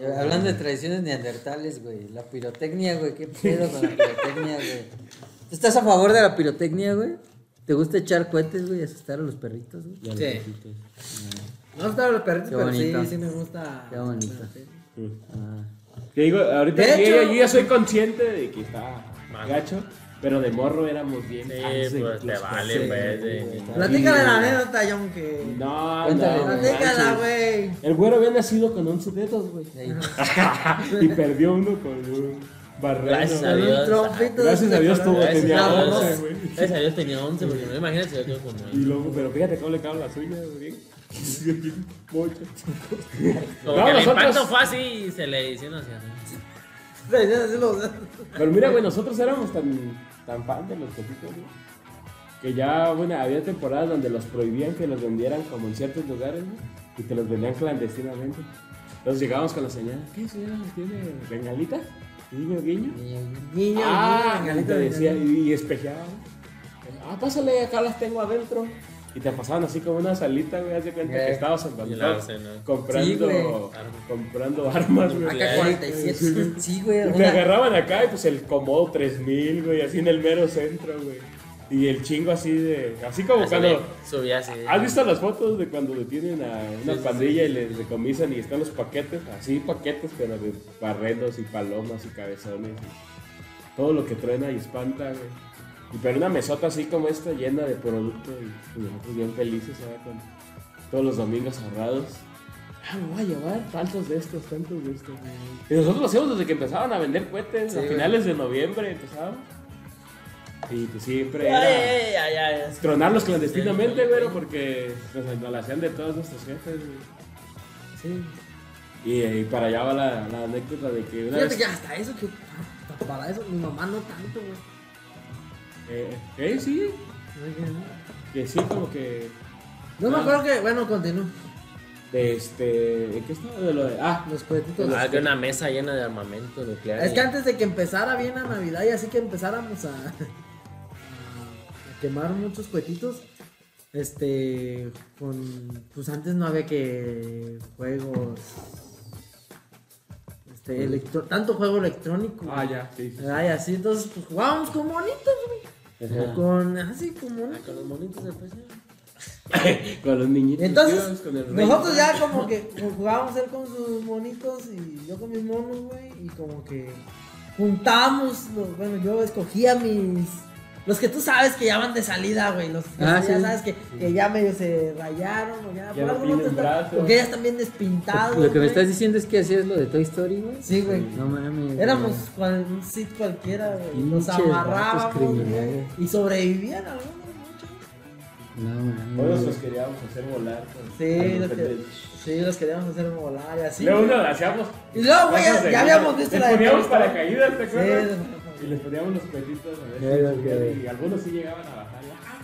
Ya, Hablando de tradiciones neandertales, güey. La pirotecnia, güey. ¿Qué pedo con la pirotecnia, güey? ¿Tú estás a favor de la pirotecnia, güey? ¿Te gusta echar cohetes, güey? Y asustar a los perritos, güey. A Sí. gatitos. No están los perritos, Qué pero sí, bonito. sí me gusta. Qué bonito. Sí. Ah. Te digo, ahorita De yo, hecho- yo ya soy consciente de que está gacho, pero de morro éramos bien. Sí, de pues, te los vale, pues, güey. sí. Platícale la anécdota, John, que. No, Cuéntale, no. Platícala, güey. El güero había nacido con 11 dedos, güey. Y perdió uno con un barreno. Gracias a. Dios. Gracias a Dios tuvo, tenía a Dios. 11, güey. Gracias a Dios tenía 11, porque no imagínate si yo quedo con Y nueve. luego, pero fíjate cómo le caben las uñas, güey. Como No, que el nosotros- impacto fue así y se le hicieron así. Pero mira, güey, nosotros éramos tan, tan fan de los copitos, güey. Que ya, bueno, había temporadas donde los prohibían que los vendieran como en ciertos lugares, güey. Y te los vendían clandestinamente. Entonces llegábamos con la señora, ¿qué señora? ¿Tiene bengalita? Guiño, guiño. Niño, Ah, niño, decía, y, y espejeaba. Ah, pásale, acá las tengo adentro. Y te pasaban así como una salita, güey, haz de cuenta que Eh, estabas en Bangkok comprando, Sí, comprando armas, güey. Acá 47. Sí, güey. Y te agarraban acá y pues el Comodo 3000, güey, así en el mero centro, güey. Y el chingo así de. Así como Así cuando. Subía así. ¿Has visto las fotos de cuando detienen a una Sí, sí, pandilla y les decomisan y están los paquetes? Así paquetes, pero de barrenos y palomas y cabezones. y todo lo que truena y espanta, güey. Y pero una mesota así como esta llena de producto y, y nosotros bien felices, ¿sabes? Con todos los domingos cerrados. Ah, me voy a llevar tantos de estos, tantos de estos. Y nosotros lo hacíamos desde que empezaban a vender cohetes, Sí, a güey. finales de noviembre empezábamos. Y pues siempre Ay, era ay, ay, ay. tronarlos clandestinamente, güey, porque nos, nos la hacían de todos nuestros jefes, güey. Sí. Y, y para allá va la, la anécdota de que una Fíjate vez... que hasta eso, que para eso mi mamá no tanto, güey. Eh, eh, sí, que sí, como que... No me Ah. acuerdo que, bueno, continúo. De este... ¿en ¿Qué estaba? De lo de... Ah, Los cohetitos. Ah, que una mesa llena de armamento nuclear. Es que antes de que empezara bien la Navidad y así que empezáramos a, a quemar muchos cohetitos, este, con, pues antes no había que juegos, este, electro, tanto juego electrónico. ah, ya, sí, sí. Ay, así, entonces, pues jugábamos con monitos, güey. Ajá. Con, así, con Ah, con los monitos de PC. Con los niñitos. Entonces, tíos, con el nosotros ya como que jugábamos él con sus monitos y yo con mis monos, güey, y como que juntábamos, los- bueno, yo escogía mis... Los que tú sabes que ya van de salida, güey, los que Ah, ya sí. sabes que, que ya medio se rayaron o ya, Ya no algo tienen te está- brazos. o que ya están bien despintados. Lo que me estás diciendo es que hacías lo de Toy Story, güey. Sí, güey. No mames. Éramos cual, un sit cualquiera, güey. Nos Pinches vatos amarrábamos y sobrevivían algunos, muchos. No mames. Todos los queríamos hacer volar. con- Sí, los que-. Sí, los queríamos hacer volar y así. Luego uno hacíamos... Y luego, güey, ya, ya habíamos visto la de poníamos paracaídas, ¿te Sí, acuerdas? de- Y les poníamos los petitos a ver si subían, y algunos sí llegaban a bajar. y, ah,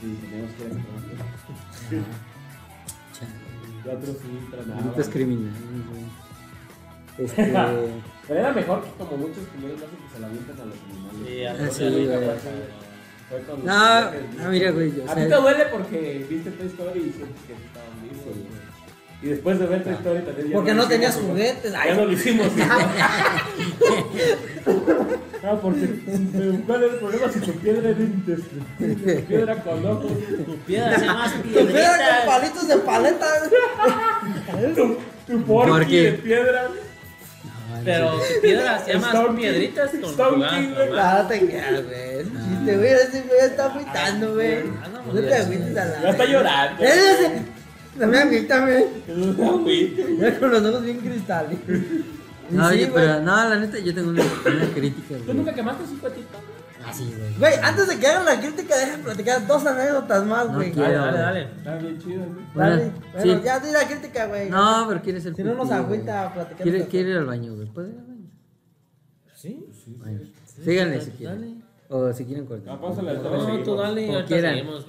¿qué? Y teníamos que ir a. Y otros sí tronaban. Malditos criminales, güey. Este. Pero era mejor que como muchos primeros casos que se la avientan a los animales. Sí, Ah, a sí, nunca güey. pasa. Fue con los No, no, mira, güey. O A ti te duele porque viste Toy Story y sientes que estaban vivos. Güey. Y después de ver Toy Story también ya Porque no hicimos, tenías güey. juguetes. Ya no lo hicimos. Ah, porque ¿cuál era el problema si tu piedra era indestructible? Tu piedra con ojos, Tu piedra se llama tu piedra con palitos de paleta. tu, tu de piedra. Pero tu piedra se llama Stone piedritas King. con jugadas King, güey. normales. No te quedas, güey. Si te hubieras ese güey está agüitando, güey. Ah, no, No te agüites a la. Ya está llorando. Eh, ese- No me agüita, güey. Ya con los ojos bien cristales. No, Sí, oye, güey. pero no, la neta, yo tengo una, una crítica, ¿Tú güey. nunca quemaste un cuetito? Ah, sí, güey. Güey, antes de que hagan la crítica, dejen platicar dos anécdotas más, No güey. quiero. Dale, dale, dale. Está bien chido, güey. Dale. Bueno, Bueno, sí. ya di la crítica, güey. No, pero quiere ser Si no nos pipí, güey. agüita platicar. Quiere, ir al baño, güey. ¿Puede ir al baño? Sí. Bueno, síganle si Dale. quieren. O si quieren cortar. Ah, pásale al No, tú dale, ahorita seguimos.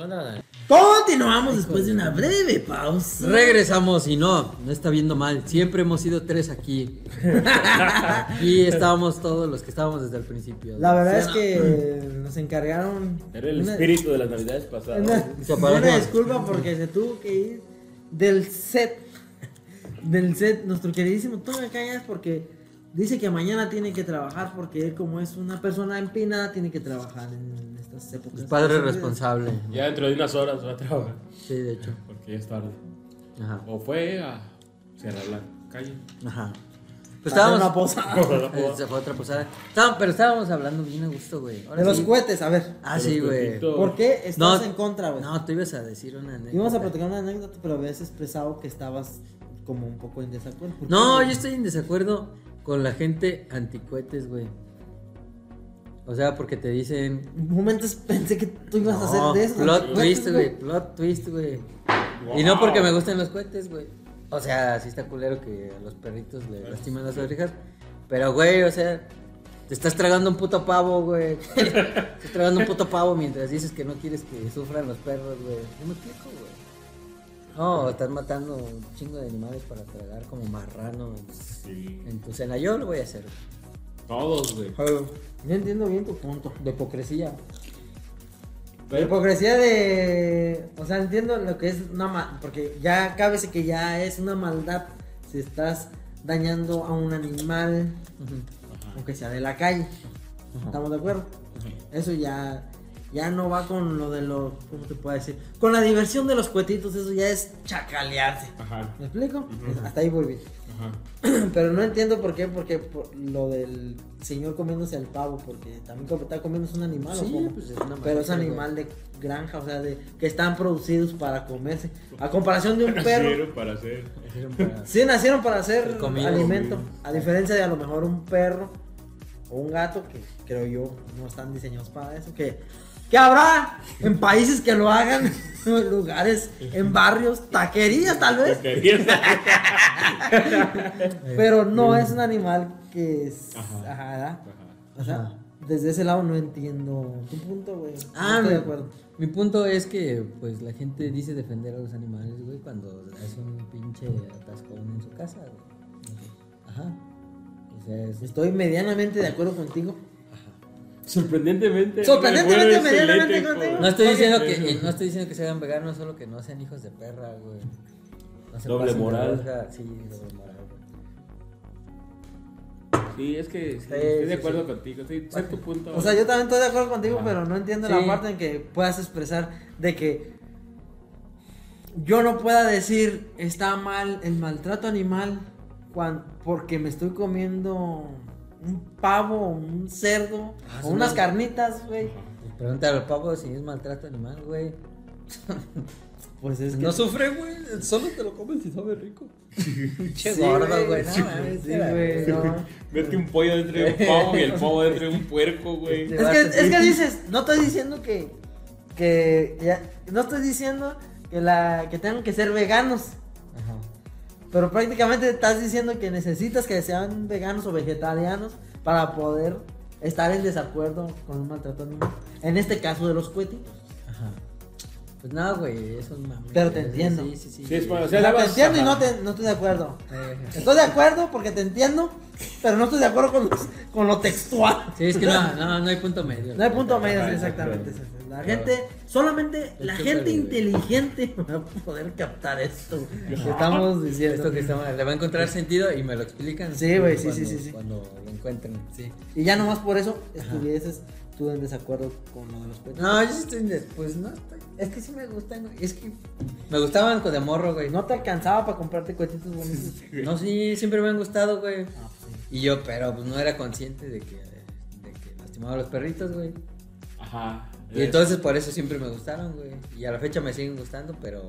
Continuamos después de una breve pausa. Regresamos y no, no está viendo mal. Siempre hemos sido tres aquí. Aquí estábamos todos los que estábamos desde el principio. La verdad es que nos encargaron. Era el una- espíritu de las navidades pasadas. Una, una disculpa porque se tuvo que ir del set del set, nuestro queridísimo Tony Cañas, porque dice que mañana tiene que trabajar, porque él, como es una persona empinada, tiene que trabajar en estas épocas. Es padre responsable. Ya dentro de unas horas va a trabajar. Sí, de hecho. Porque ya es tarde. Ajá. O fue a cerrar la calle. Ajá. Pues estábamos. una posada. Eh, Se fue otra posada. Estábamos- pero estábamos hablando bien a gusto, güey. Ahora De los sí. cohetes, a ver. Ah, sí, güey. ¿Por qué estás No, en contra, güey? No, tú ibas a decir una anécdota. Íbamos a platicar una anécdota, pero habías expresado que estabas como un poco en desacuerdo. ¿Por qué, No, yo estoy en desacuerdo con la gente anticuetes, güey. O sea, porque te dicen. Momentos pensé que tú ibas a hacer de eso. Plot twist, güey. Plot twist, güey. Y no porque me gusten los cohetes, güey. O sea, sí está culero que a los perritos le lastiman las orejas. Pero, güey, o sea, te estás tragando un puto pavo, güey. te estás tragando un puto pavo mientras dices que no quieres que sufran los perros, güey. No me explico, güey. No, estás matando un chingo de animales para tragar como marrano Sí. en tu cena. Yo lo voy a hacer. Todos, güey. No entiendo bien tu punto. De hipocresía. La hipocresía de. O sea, entiendo lo que es una ma- Porque ya cábese que ya es una maldad si estás dañando a un animal, aunque sea de la calle. ¿Estamos de acuerdo? Eso ya. Ya no va con lo de los. ¿Cómo te puedo decir? Con la diversión de los cuetitos, eso ya es chacalearse. Ajá. ¿Me explico? Hasta ahí voy bien. Ajá. Pero no entiendo por qué, porque por lo del señor comiéndose el pavo, porque también está comiendo es un animal, ¿o Sí, cómo? pues es una pero es animal de granja, o sea, de que están producidos para comerse. A comparación de un perro, Nacieron para hacer. Sí nacieron para hacer alimento, a diferencia de a lo mejor un perro o un gato, que creo yo no están diseñados para eso, que, que habrá en países que lo hagan, en lugares, en barrios, taquerías tal vez, pero no es un animal que es... Ajá. Ajá. O sea, desde ese lado no entiendo tu punto, güey. No Ah, estoy de mi- acuerdo. Mi punto es que, pues, la gente dice defender a los animales, güey, cuando es un pinche atascón en su casa, güey. Ajá. O sea, es... Estoy medianamente de acuerdo contigo. Sorprendentemente. Sorprendentemente, medianamente contigo. No estoy diciendo que no estoy diciendo que se hagan veganos, solo que no sean hijos de perra, güey. No se Doble moral. Sí, doble moral. Sí, es que sí, Sí, estoy sí, de acuerdo sí. contigo. Sí, sé tu punto. O sea, yo también estoy de acuerdo contigo, Ajá. pero no entiendo Sí. la parte en que puedas expresar de que yo no pueda decir está mal el maltrato animal cuan- porque me estoy comiendo un pavo, un cerdo Ah, o unas carnitas, güey. Pregúntale al pavo si es maltrato animal, güey. Pues es que No sufre, güey. Solo te lo comes si sabe rico. Che Sí, gordo, güey. No, Sí, güey, no. Mete un pollo dentro de un pavo y el pavo dentro de un puerco, güey. Este- Es que, es que dices, no estoy diciendo que, que ya- no estoy diciendo que la que tengan que ser veganos. Pero prácticamente estás diciendo que necesitas que sean veganos o vegetarianos para poder estar en desacuerdo con un maltrato animal. En este caso de los cuetitos. Ajá. Pues no, güey, eso es mame. Pero te entiendo. Sí, sí, sí. Sí, es para- O sea, te vas- entiendo y no, te, no estoy de acuerdo. Eh, Estoy de acuerdo porque te entiendo, pero no estoy de acuerdo con, los- con lo textual. Sí, es que no, no, no hay punto medio. No hay punto medio, sí, exactamente. La gente, solamente la gente inteligente va a poder captar esto que estamos diciendo. Esto que está, le va a encontrar sentido y me lo explican. Sí, güey, sí, cuando- sí, sí, sí. Cuando lo encuentren, sí. Y ya nomás por eso estuvieses tú en desacuerdo con lo de los cuentos. No, yo sí estoy. de- Pues no estoy. Es que sí me gustan, güey. Es que me gustaban con de morro, güey. No te alcanzaba para comprarte cuetitos bonitos. No, sí, siempre me han gustado, güey. Ah, pues sí. Y yo, pero pues no era consciente de que, de que lastimaba a los perritos, güey. Ajá. Y entonces por eso siempre me gustaron, güey. Y a la fecha me siguen gustando, pero.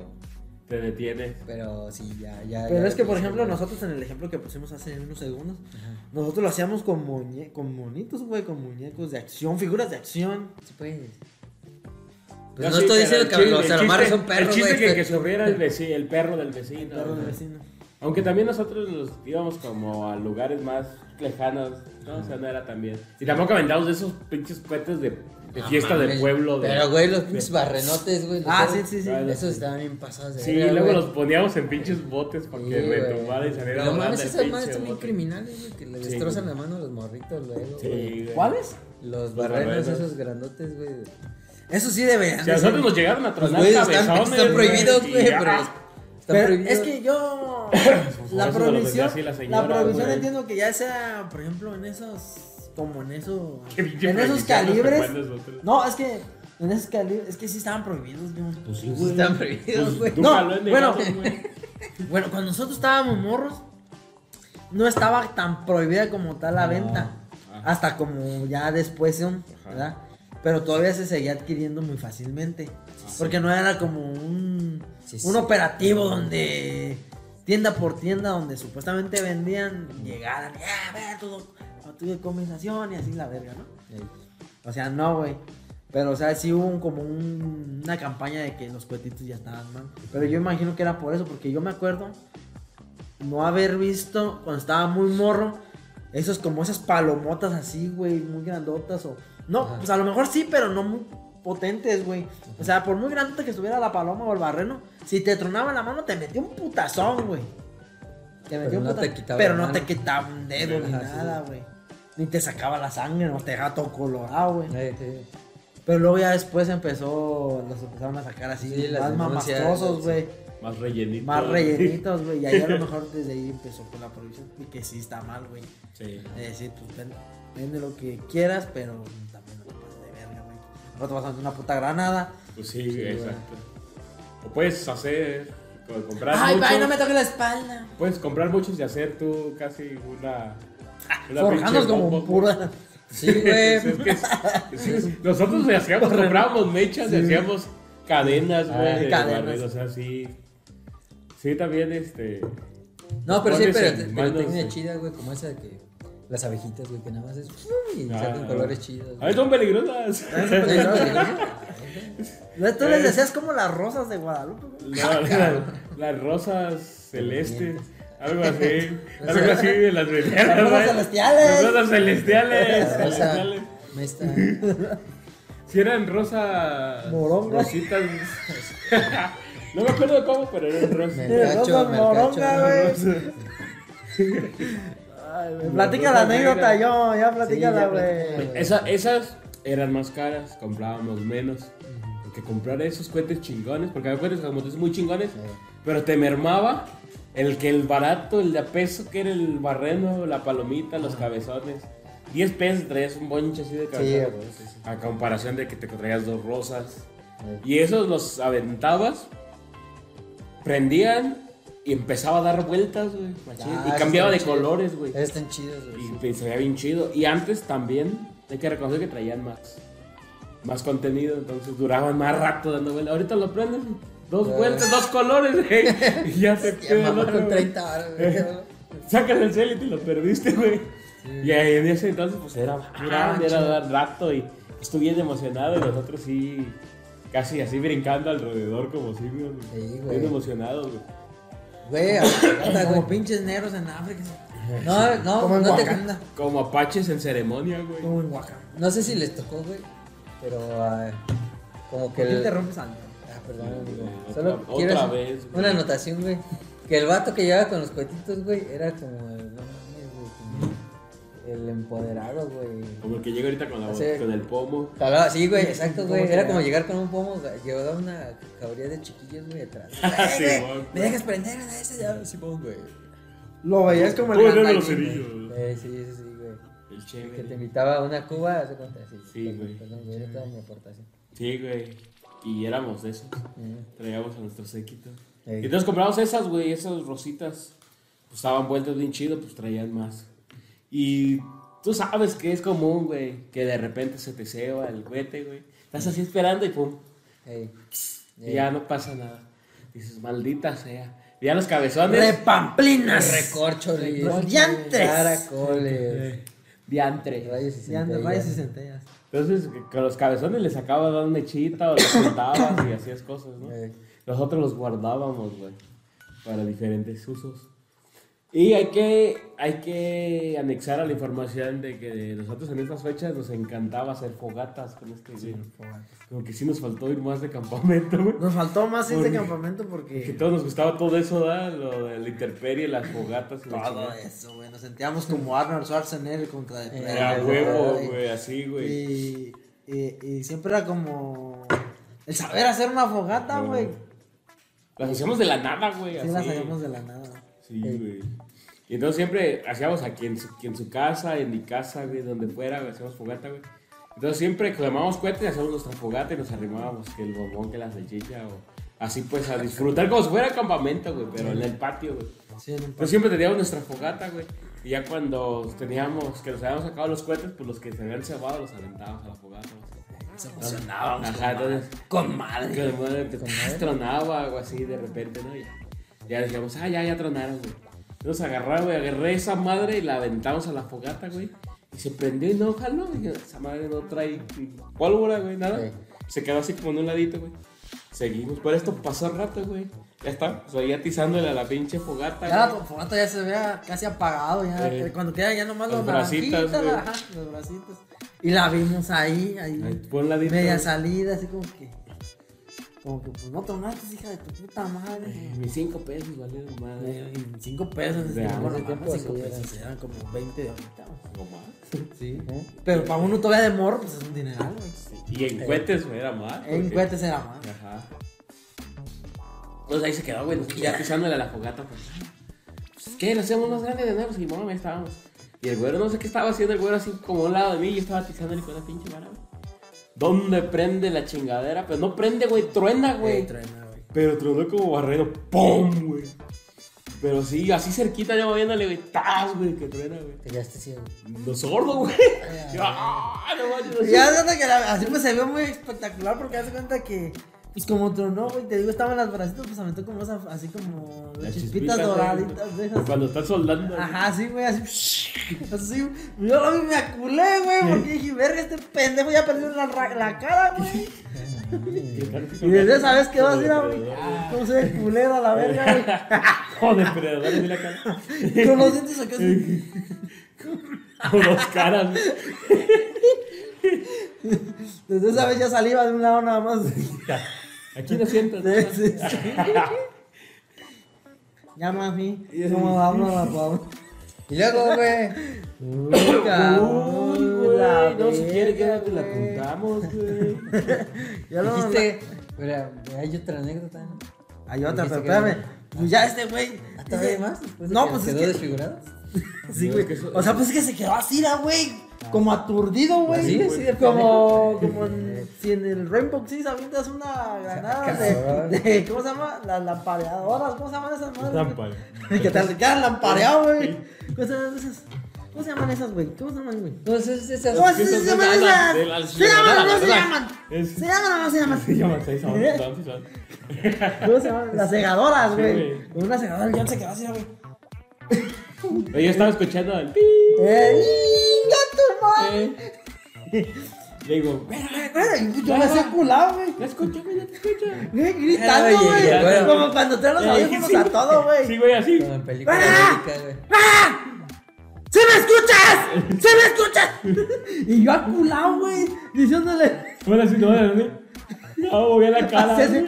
Te detienes. Pero sí, ya, ya. Pero ya es que, por ejemplo, nosotros en el ejemplo que pusimos hace unos segundos, Ajá. nosotros lo hacíamos con, muñe con monitos, güey, con muñecos de acción, figuras de acción. Sí, pues. Pues Ya no sí, estoy diciendo el que chiste- los el chiste- son perros, El chiste güey. que, que subiera el, vecino, el perro del vecino. Perro del vecino. Aunque también nosotros nos íbamos como a lugares más lejanos. No, o sea, no era tan bien. Y tampoco aventamos de esos pinches cohetes de, de fiesta de Mames. pueblo. de- Pero, güey, los pinches barrenotes, güey. Ah, sí, sí, sí. Esos estaban bien pasados de Sí, y luego güey. los poníamos en pinches botes para Sí, que y saliera No mames, esas madres son bien criminales, güey, que le Sí, destrozan güey. la mano a los morritos luego, Sí, güey. ¿Cuáles? Los barrenos, barrenos. esos grandotes, güey. Eso sí deberían. Si a nosotros nos llegaron a tronar cabezones, están prohibidos, güey, pero Pero prohibidos. es que yo. La prohibición. la La, prohibición entiendo que ya sea, por ejemplo, en esos. Como en pinche En esos calibres. No, es que. En esos calibres. Es que sí estaban prohibidos, güey. Pues sí, Pues güey. están prohibidos, güey. Nunca No, bueno. güey. Bueno, cuando nosotros estábamos morros, no estaba tan prohibida como tal la No. venta. Ajá. Hasta como ya después. ¿verdad? Pero todavía se seguía adquiriendo muy fácilmente. Porque no era como un, Sí, sí. un operativo donde tienda por tienda, donde supuestamente vendían, llegaran, ya, a ver, todo, tuve conversación y así la verga, ¿no? O sea, no, güey. Pero, o sea, sí hubo un- como un- una campaña de que los cuetitos ya estaban mal. Pero yo imagino que era por eso, porque yo me acuerdo no haber visto cuando estaba muy morro esos como esas palomotas así, güey, muy grandotas o... No, Ajá. pues a lo mejor sí, pero no muy potentes, güey. O sea, por muy grandota que estuviera la paloma o el barreno, si te tronaba la mano te metía un putazón, güey. Te metía Pero un no te quitaba Pero no te quitaba un dedo ni nada, güey. Ni te sacaba la sangre, no te dejaba todo colorado, güey. Ey, ey. Pero luego ya después empezó, los empezaron a sacar así, Sí, más mamastrosos, güey. Más rellenito. Más rellenitos, güey. Y ahí a lo mejor desde ahí empezó con la prohibición. Y que sí está mal, güey. Sí. De decir, pues ven- vende lo que quieras, pero también no te pases de verga, güey. No te vas a hacer una puta granada. Pues sí, exacto. O puedes hacer, co- comprar Ay, muchos, vaya, no me toques la espalda. puedes comprar muchos y hacer tú casi una... una como bomba, pura. Sí, güey. Es que es- es- nosotros le hacíamos, comprábamos mechas, le hacíamos cadenas, güey, Ah, de cadenas. o sea, sí. Sí, también, este... No, pero sí, pero, pero manos técnica chida, güey, como esa de que las abejitas, güey, que nada más es y Ah, sacan colores chidos. A ver, son peligrosas. No, Tú les decías como las rosas de Guadalupe, güey. No, la- las rosas celestes. Algo así. Algo así de las celestiales. Las rosas celestiales. Las rosas celestiales. La celestiales. me está. Si eran rosa. Moronga. Rositas. no me acuerdo cómo, pero eran rosas. Rosas cacho, me moronga, cacho. güey. La Platica la anécdota, yo, ya Sí, platícala, ya güey. Esa- esas eran más caras, comprábamos menos. Porque comprar esos cohetes chingones, porque había cohetes como muy chingones, pero te mermaba el que el barato, el de a peso, que era el barreno, la palomita, los cabezones. 10 pesos traías un bonche así de Sí, sí, sí. A comparación de que te traías dos rosas. Eh, Y esos los aventabas, prendían y empezaba a dar vueltas, güey. Ah, y cambiaba de colores, güey. Están chidos, güey. Y se veía bien chido. Y antes también, hay que reconocer que traían más, más contenido, entonces duraban más rato dando vueltas. Ahorita lo prendes, dos Ah. vueltas, dos colores, güey. Y ya se Ya queda el otro, güey. 30 horas, güey. Sacas el cel y te lo perdiste, güey. Sí. Y ahí en ese entonces, pues era, Duraban era chido. dar rato y estuve bien emocionado. Y nosotros sí, casi así brincando alrededor, como si, güey. Sí, güey. Bien emocionados, güey. Güey, hasta, Como pinches negros en África. No, no, Como no, te. Como apaches en ceremonia, güey. Como en Oaxaca. no sé si les tocó, güey. Pero ah, como que ¿Por qué el. te rompes algo? Ah, perdón. Otra- Solo otra quiero hacer vez, güey. una anotación, güey. Que el vato que llevaba con los cohetitos, güey, era como el. No mames, güey. como El empoderado, güey. Como el que llega ahorita con, la, Sí. con el pomo. Sí, güey, exacto, ¿Cómo güey. Era como llegar con un pomo, güey, llevaba una cabría de chiquillos, güey, atrás. Sí, Eh, güey. güey, ¿Me dejas prender a ese ya? Simón, güey. Lo veías como el Pon el gandallín, cerillo. Eh, sí, sí, sí, güey. El Que te chévere. invitaba a una cuba, hace cuenta, sí. Sí, güey. Perdón, güey, era toda mi aportación. Sí, güey. Y éramos de esos. Mm. Traíamos a nuestro séquito. Ey. Y entonces compramos esas, güey, esas rositas. Pues estaban vueltas bien chido, pues traían más. Y tú sabes que es común, güey, que de repente se te ceba el cohete, güey. Estás así esperando y pum. Ey. Y ya no pasa nada. Dices, maldita sea. Y ya los cabezones. Repamplinas. Recorcho, Los diantres. Caracoles. Diantre. Rayos y centellas. Entonces, con los cabezones les sacabas una mechita o los juntabas y hacías cosas, ¿no? Nosotros los guardábamos, güey, para diferentes usos. Y hay que, hay que anexar a la información de que nosotros en estas fechas nos encantaba hacer fogatas con este güey. Como que sí nos faltó ir más de campamento, güey. Nos faltó más ese Porque- campamento Que porque. todos nos gustaba todo eso, ¿da? Lo de la intemperie, las fogatas y Todo eso, güey. Nos sentíamos como Arnold Schwarzenegger contra Eh, Depredador. Era huevo, güey. así, güey. Y, y, y siempre era como. El saber hacer una fogata, No. güey. Las hacíamos de la nada, güey. Sí, así. las hagamos de la nada. Sí, güey. Y entonces siempre hacíamos aquí en su, aquí en su casa, en mi casa, güey, donde fuera, güey, hacíamos fogata, güey. Entonces siempre que quemábamos cohetes, hacíamos nuestra fogata y nos arrimábamos que el bombón, que la salchicha o así pues a disfrutar como si fuera campamento, güey, pero en el patio, güey. Sí, en un Entonces siempre teníamos nuestra fogata, güey. Y ya cuando teníamos, que nos habíamos sacado los cohetes, pues los que se habían cebado los aventábamos a la fogata. Se emocionábamos. Ajá, entonces Con madre. que de modo que tronaba algo así de repente, ¿no? Ya, ya decíamos, ah, ya, ya tronaron, güey. Entonces agarraba, güey, agarré esa madre y la aventamos a la fogata, güey. Y se prendió y no jaló. Dije, esa madre no trae pólvora, güey, nada. Sí. Se quedó así como en un ladito, güey. Seguimos. Por esto pasó el rato, güey. Ya está. Pues ahí atizándole a la pinche fogata, Ya la güey. fogata ya se vea casi apagado, ya. Eh, cuando queda ya nomás los, los bracitos, los bracitos. Y la vimos ahí, ahí. Ahí, por un ladito. media salida, así como que. Como que, pues no tomaste, hija de tu puta madre. Eh, Mis cinco pesos valieron madre. Eh, Y cinco pesos, De es que, hace bueno, tiempo cinco sí pesos, eran. como 20 de ahorita. No más. Sí. Pero para uno todavía de morro, pues es un dineral, güey. Y en cohetes, güey, era más. En cohetes era más. Ajá. Pues ahí se quedó, güey. Ya pisándole a la fogata, pues. pues, ¿Qué? ¿Lo hacemos más grande de nuevo? Sí, mamá, ahí estábamos. Y el güero, no sé qué estaba haciendo el güero así como a un lado de mí. Y yo estaba pisándole con la pinche vara, güey. ¿Dónde prende la chingadera? Pero no prende, güey, truena, güey. Truena, güey. Pero tronó como barrero. ¡Pum, güey! Pero sí, así cerquita ya moviéndole, güey. ¡Tas, güey! Que truena, güey. Te quedaste ciego. No sordo, güey. Yo, ¡Ah! No manches, Y ya así pues se vio muy espectacular porque hace cuenta que, pues como tronó, güey, te digo, estaban las bracitos, pues aventó como esa, así como Las chispitas doraditas de esas. Cuando estás soldando. Ajá, sí, güey, así. Así, yo lo vi, me aculé, güey, porque dije, verga, este pendejo ya perdió la, la cara, güey. Y desde esa vez quedó así, güey. ¿Cómo se ve culero a la verga, güey? Joder, pero dale la cara. Con los dientes acá así. Con dos caras. güey. Desde esa vez ya saliva de un lado nada más. Aquí lo sientas. Sí, sí, sí. Ya, mami, ¿cómo vamos a la Y luego, güey. Uy, cabrón, Uy, la güey. No, si quiere, que la contamos, güey. Ya lo Dijiste, mira, hay otra anécdota, ¿no? Hay otra, pero espérame. no. Pues ya este güey. ¿Ah, hay más? Después de No, que pues es quedó que- desfigurado. Sí, No, güey. O sea, pues es que se quedó así, güey. Como aturdido, güey. Así de como, como en, si en el Rainbow Six avientas una granada de, de- ¿Cómo se llama? Las lampareadoras. ¿Cómo se llaman esas madres? Güey? Que te quedan lampareado, güey. ¿Cómo se llaman esas? ¿Cómo se llaman esas, güey? ¿Cómo se llaman, güey? Entonces, esas. ¿Cómo se esas llaman esas? ¿Se llaman o no se llaman? es- ¿Se llaman o no se llaman? Se llaman sí son. ¿Cómo se llaman? Las segadoras, Sí, güey. una segadora John se quedó así, güey. Yo estaba escuchando al. ¡Eh, eh. Le digo, Yo me hacía culado, güey. ¿la escucha, güey? ¿La escucha? Güey, Gritando, güey. bueno. Como cuando traen los audífonos sí. a todo, güey. Sí, güey, así. Como en película güey. ¡Sí me escuchas! ¡Sí me escuchas! Y yo aculado, güey, diciéndole. Bueno, así, no, no, no. No, moví la cara. Así, así.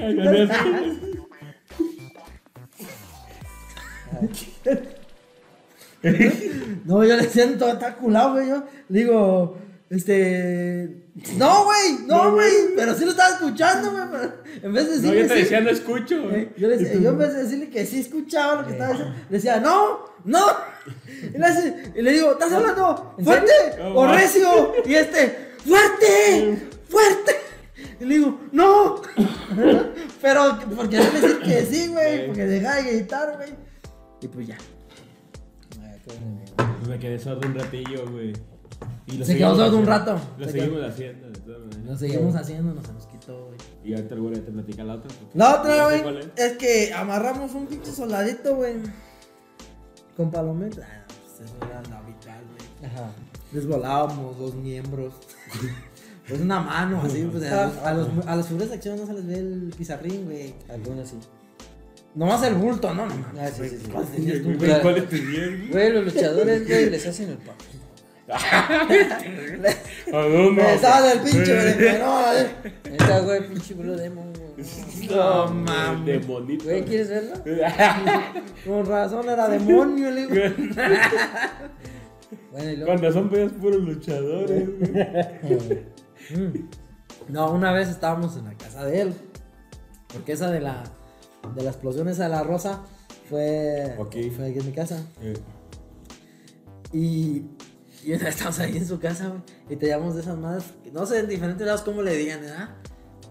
güey. No, yo le siento, está aculado, güey. Yo le digo, este. No, güey, no, güey. Pero sí lo estaba escuchando, güey. En vez de No, decirle. yo te sí, decía, no escucho. eh, yo, le decía- yo en vez de decirle que sí escuchaba lo que estaba diciendo, le decía, no, no. Y le, hace- y le digo, ¿estás hablando fuerte No, o ma. recio? Y este, fuerte, fuerte. Y le digo, no. Pero, porque no le decir que sí, güey. Porque deja de gritar, güey. Y pues ya. Me quedé sordo un ratillo, güey. Y lo Se seguimos quedó sordo un haciendo. rato. Lo Se seguimos haciendo, de todas maneras. Lo seguimos haciendo, no se nos quitó, güey. Y ahorita el güey te platica la otra. La otra, güey, es. es que amarramos un pinche soldadito, güey. Con palometas. Ah, pues eso era lo habitual, güey. Ajá. Desvolábamos dos miembros. Pues una mano, así, pues a los, a los, a las figuras de acción no se les ve el pizarrín, güey. Algunos sí. Nomás el bulto, ¿no? Ah, sí, güey. sí, sí. ¿Cuál tenías tú, Güey, güey? ¿Cuál es tu bien? Güey, los luchadores, güey, les hacen el papel. ¿A dónde? Me estaba del pinche, güey. No, a ver. Güey, pinche Demon, güey. No, El mames. demonito. Güey, ¿quieres verlo? Con razón era demonio, le digo. Bueno, y luego. Cuando son pedos puros luchadores. güey. No, una vez estábamos en la casa de él. Porque esa de la. De la explosión esa de la rosa fue, Ok. fue aquí en mi casa. Eh, Y, y estamos ahí en su casa. Y te llamamos de esas madres. No sé en diferentes lados cómo le digan, ¿verdad?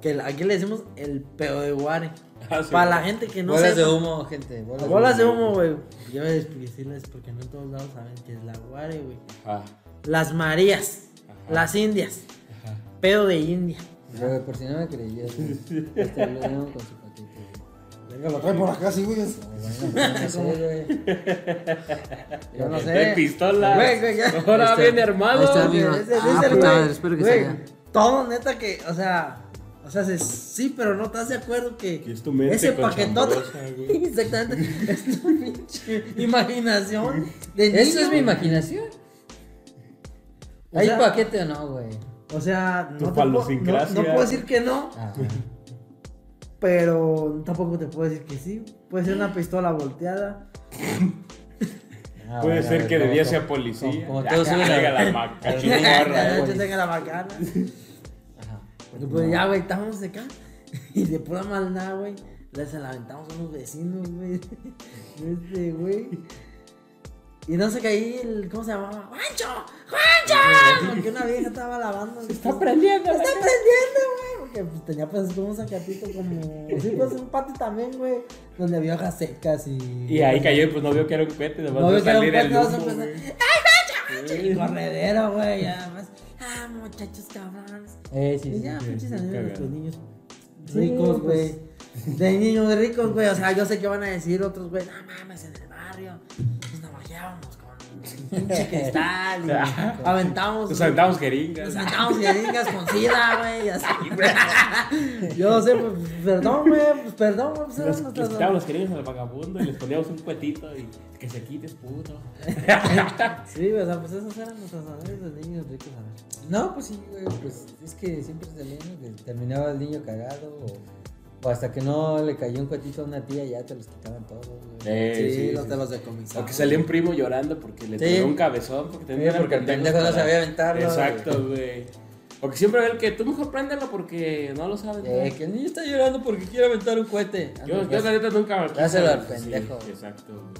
Que aquí le decimos el pedo de guare. ah, sí, Para la gente que no bolas de humo, gente. Bolas, Bolas de humo, güey. Yo voy a decirles porque no en todos lados saben que es la guare, güey. Ajá, Las Marías. Ajá. Las Indias. ajá. Pedo de India. Por si no me creías, güey. Este lo con su patito, güey. Venga, lo trae por acá, sí, güey. No, bueno, no sé, güey. Yo no sé. De pistola. Güey, güey, ya. Ahora está. bien armado. Está, güey. ese Ah, es el madre, espero que Güey, salga. Todo neta que, o sea, o sea, se- sí, pero no estás de acuerdo que, Que es tu mente ese paquetote, exactamente, es tu pinche imaginación de ¿Eso niño. es mi imaginación? O ¿Hay sea- paquete o no, güey? O sea, Tu no, te puedo, no, no puedo decir que no, Ah, pero tampoco te puedo decir que sí. Puede ser una pistola volteada. ah, Puede bueno, ser que de como- día como- sea policía. Como Ya, todos que suben la al maca. ring, chingorra, Yo tenga la bacana. Ajá. Pues ya, güey, estamos acá. Y de pura maldad, güey, les la aventamos a unos vecinos, güey. Este, güey. Y no sé qué ahí, el, ¿cómo se llamaba? ¡Juancho! ¡Juancho! Porque una vieja estaba lavando. Se Está prendiendo. Se está prendiendo, güey. Porque pues, tenía pues como un sacatito como. Sí, pues un patio también, güey. Donde había hojas secas y. Y ahí cayó y pues no vio que era un cohete. Nomás No vio que era un cohete, ¡Ay, Juancho! Y corredero, güey. Y además, ah, muchachos cabrones. Eh, sí, Y sí. ya, sí, pinches anécdotas de niños ricos, pues. güey. De niños ricos, güey. O sea, yo sé que van a decir otros, güey, no mames, en el barrio. Navajeábamos con pinche cristal y aventamos. Nos aventamos jeringas. Nos aventamos jeringas con sida, güey. y así, güey. Yo no sé, pues, perdón, güey. Pues, perdón, güey. Pues, eran Nos quitábamos las jeringas al vagabundo y les poníamos un cuetito y que se quites, puto. Sí, o sea, pues esas eran nuestras anécdotas de niños ricos, a ver. No, pues sí, güey, pues es que siempre salía, ¿no? Que terminaba el niño cagado o, o hasta que no le cayó un cuetito a una tía ya te los quitaban todos, güey. Eh, sí, los sí. de los decomisados. O que salía un primo llorando porque le Sí. tiró un cabezón. Porque, eran porque el pendejo no sabía aventarlo, Exacto, güey. O que siempre ve el que tú mejor préndelo porque no lo sabes. Eh, que el niño está llorando porque quiere aventar un cohete. Yo, no, yo ya la neta nunca me dáselo al Sí, pendejo. exacto, güey.